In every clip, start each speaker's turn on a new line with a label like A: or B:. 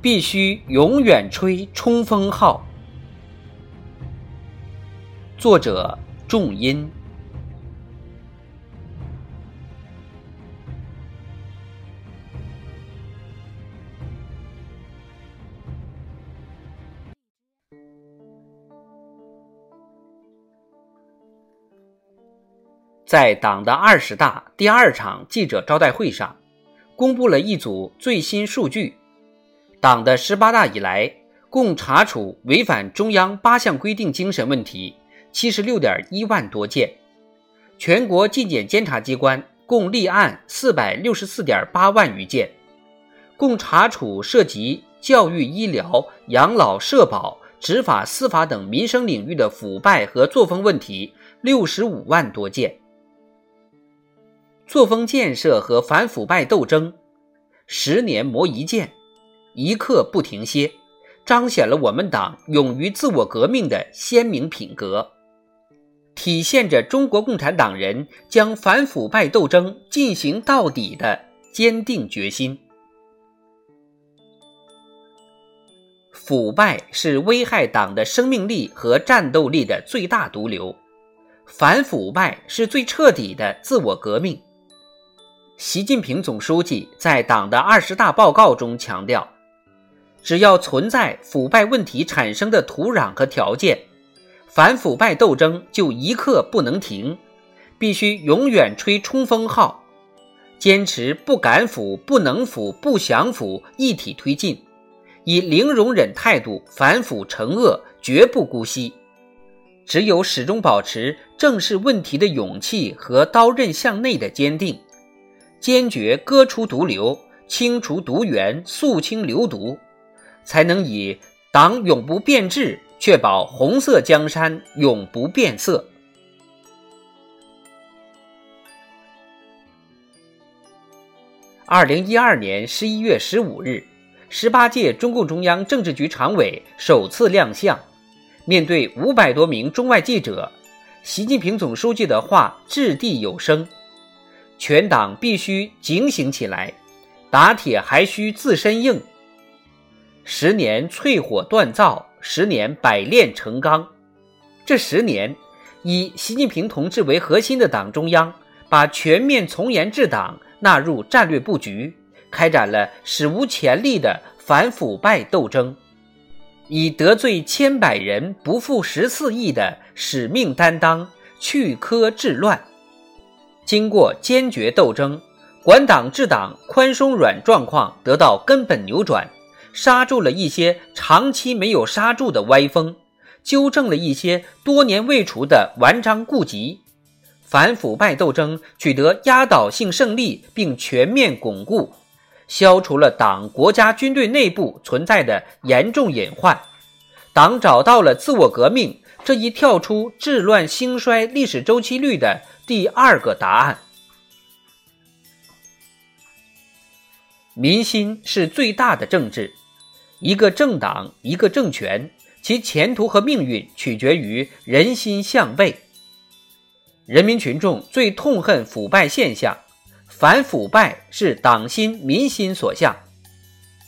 A: 必须永远吹冲锋号。作者：重音。在党的二十大第二场记者招待会上，公布了一组最新数据。党的十八大以来，共查处违反中央八项规定精神问题七十六点一万多件，全国纪检监察机关共立案四百六十四点八万余件，共查处涉及教育、医疗、养老、社保、执法、司法等民生领域的腐败和作风问题六十五万多件。作风建设和反腐败斗争，十年磨一剑。一刻不停歇，彰显了我们党勇于自我革命的鲜明品格，体现着中国共产党人将反腐败斗争进行到底的坚定决心。腐败是危害党的生命力和战斗力的最大毒瘤，反腐败是最彻底的自我革命。习近平总书记在党的二十大报告中强调。只要存在腐败问题产生的土壤和条件，反腐败斗争就一刻不能停，必须永远吹冲锋号，坚持不敢腐、不能腐、不想腐一体推进，以零容忍态度反腐惩恶，绝不姑息。只有始终保持正视问题的勇气和刀刃向内的坚定，坚决割除毒瘤，清除毒源，肃清流毒。才能以党永不变质，确保红色江山永不变色。二零一二年十一月十五日，十八届中共中央政治局常委首次亮相，面对五百多名中外记者，习近平总书记的话掷地有声：全党必须警醒起来，打铁还需自身硬。十年淬火锻造，十年百炼成钢。这十年，以习近平同志为核心的党中央，把全面从严治党纳入战略布局，开展了史无前例的反腐败斗争，以得罪千百人不负十四亿的使命担当，去苛治乱。经过坚决斗争，管党治党宽松软状况得到根本扭转。刹住了一些长期没有刹住的歪风，纠正了一些多年未除的顽瘴痼疾，反腐败斗争取得压倒性胜利，并全面巩固，消除了党、国家、军队内部存在的严重隐患。党找到了自我革命这一跳出治乱兴衰历史周期率的第二个答案。民心是最大的政治。一个政党，一个政权，其前途和命运取决于人心向背。人民群众最痛恨腐败现象，反腐败是党心民心所向。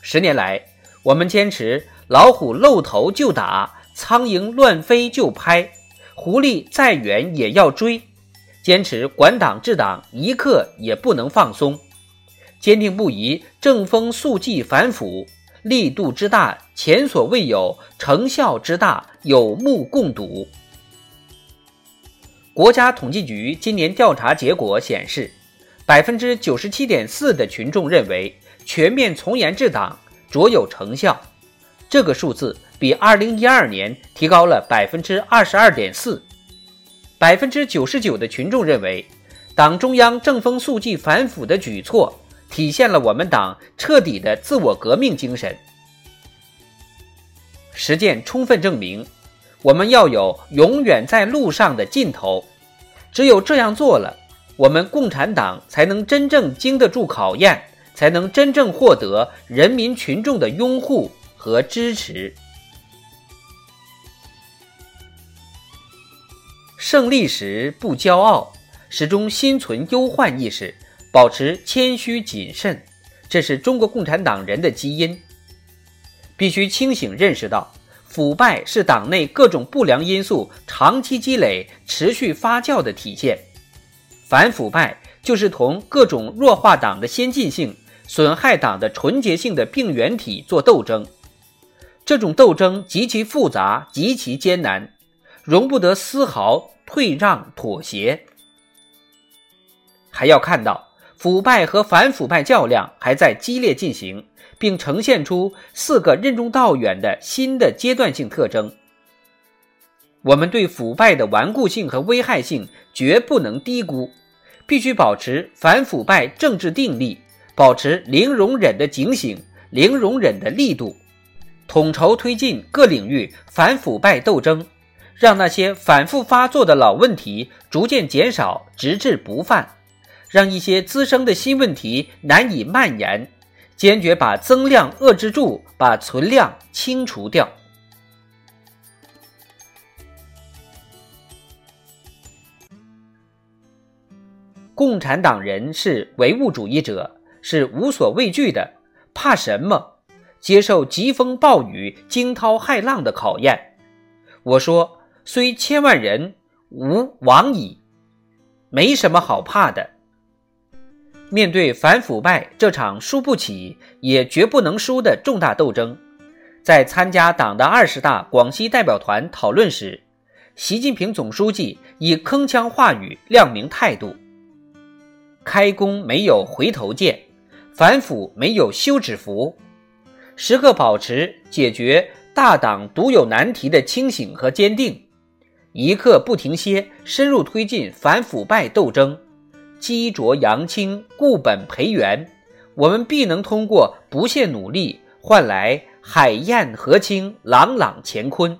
A: 十年来，我们坚持老虎露头就打，苍蝇乱飞就拍，狐狸再远也要追，坚持管党治党，一刻也不能放松，坚定不移正风肃纪反腐。力度之大，前所未有；成效之大，有目共睹。国家统计局今年调查结果显示，百分之九十七点四的群众认为全面从严治党卓有成效，这个数字比二零一二年提高了百分之二十二点四。百分之九十九的群众认为，党中央正风肃纪反腐的举措。体现了我们党彻底的自我革命精神。实践充分证明，我们要有永远在路上的劲头。只有这样做了，我们共产党才能真正经得住考验，才能真正获得人民群众的拥护和支持。胜利时不骄傲，始终心存忧患意识，保持谦虚谨慎，这是中国共产党人的基因。必须清醒认识到，腐败是党内各种不良因素长期积累、持续发酵的体现。反腐败就是同各种弱化党的先进性、损害党的纯洁性的病原体做斗争。这种斗争极其复杂、极其艰难。容不得丝毫退让妥协，还要看到腐败和反腐败较量还在激烈进行，并呈现出四个任重道远的新的阶段性特征。我们对腐败的顽固性和危害性绝不能低估，必须保持反腐败政治定力，保持零容忍的警醒、零容忍的力度，统筹推进各领域反腐败斗争。让那些反复发作的老问题逐渐减少，直至不犯；让一些滋生的新问题难以蔓延，坚决把增量遏制住，把存量清除掉。共产党人是唯物主义者，是无所畏惧的，怕什么？接受疾风暴雨、惊涛骇浪的考验。我说。虽千万人，吾往矣。没什么好怕的。面对反腐败这场输不起也绝不能输的重大斗争，在参加党的二十大广西代表团讨论时，习近平总书记以铿锵话语亮明态度：开弓没有回头箭，反腐没有休止符，时刻保持解决大党独有难题的清醒和坚定。一刻不停歇，深入推进反腐败斗争，积浊扬清，固本培元，我们必能通过不懈努力，换来海晏河清，朗朗乾坤。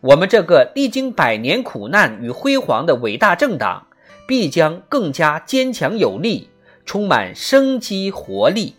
A: 我们这个历经百年苦难与辉煌的伟大政党，必将更加坚强有力，充满生机活力。